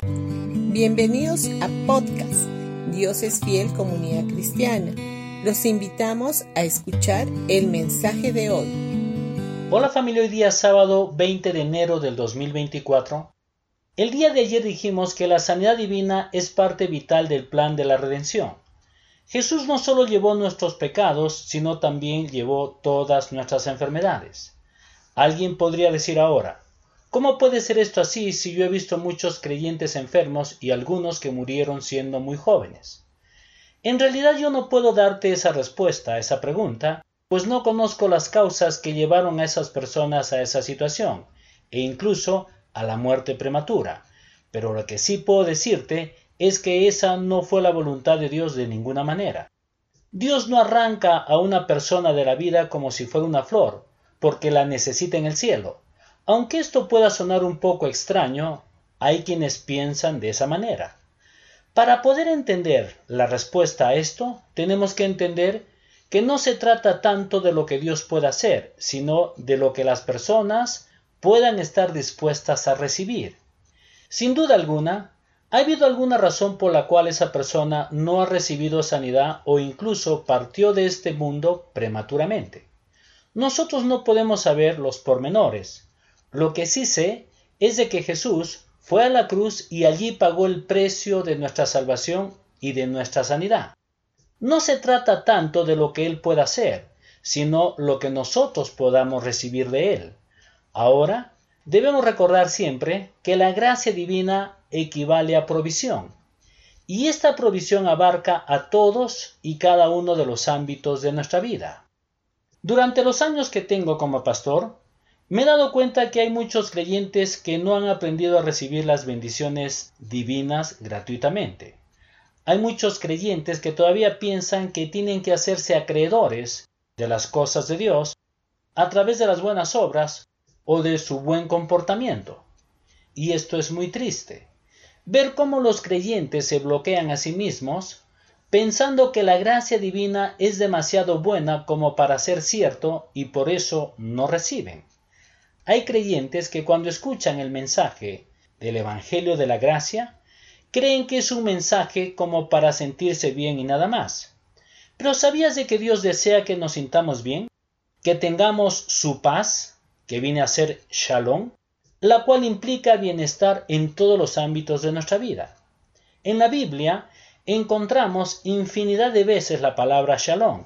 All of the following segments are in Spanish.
Bienvenidos a podcast Dios es fiel comunidad cristiana. Los invitamos a escuchar el mensaje de hoy. Hola familia, hoy día sábado 20 de enero del 2024. El día de ayer dijimos que la sanidad divina es parte vital del plan de la redención. Jesús no solo llevó nuestros pecados, sino también llevó todas nuestras enfermedades. Alguien podría decir ahora, ¿Cómo puede ser esto así si yo he visto muchos creyentes enfermos y algunos que murieron siendo muy jóvenes? En realidad yo no puedo darte esa respuesta a esa pregunta, pues no conozco las causas que llevaron a esas personas a esa situación, e incluso a la muerte prematura. Pero lo que sí puedo decirte es que esa no fue la voluntad de Dios de ninguna manera. Dios no arranca a una persona de la vida como si fuera una flor, porque la necesita en el cielo. Aunque esto pueda sonar un poco extraño, hay quienes piensan de esa manera. Para poder entender la respuesta a esto, tenemos que entender que no se trata tanto de lo que Dios pueda hacer, sino de lo que las personas puedan estar dispuestas a recibir. Sin duda alguna, ¿ha habido alguna razón por la cual esa persona no ha recibido sanidad o incluso partió de este mundo prematuramente? Nosotros no podemos saber los pormenores, lo que sí sé es de que Jesús fue a la cruz y allí pagó el precio de nuestra salvación y de nuestra sanidad. No se trata tanto de lo que Él pueda hacer, sino lo que nosotros podamos recibir de Él. Ahora, debemos recordar siempre que la gracia divina equivale a provisión, y esta provisión abarca a todos y cada uno de los ámbitos de nuestra vida. Durante los años que tengo como pastor, me he dado cuenta que hay muchos creyentes que no han aprendido a recibir las bendiciones divinas gratuitamente. Hay muchos creyentes que todavía piensan que tienen que hacerse acreedores de las cosas de Dios a través de las buenas obras o de su buen comportamiento. Y esto es muy triste. Ver cómo los creyentes se bloquean a sí mismos pensando que la gracia divina es demasiado buena como para ser cierto y por eso no reciben. Hay creyentes que cuando escuchan el mensaje del Evangelio de la Gracia, creen que es un mensaje como para sentirse bien y nada más. Pero ¿sabías de que Dios desea que nos sintamos bien? Que tengamos su paz, que viene a ser shalom, la cual implica bienestar en todos los ámbitos de nuestra vida. En la Biblia encontramos infinidad de veces la palabra shalom,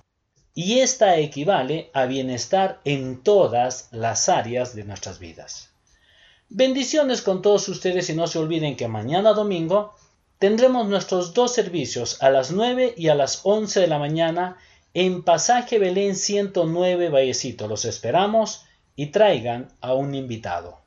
y esta equivale a bienestar en todas las áreas de nuestras vidas. Bendiciones con todos ustedes y no se olviden que mañana domingo tendremos nuestros dos servicios a las 9 y a las 11 de la mañana en Pasaje Belén 109 Vallecito. Los esperamos y traigan a un invitado.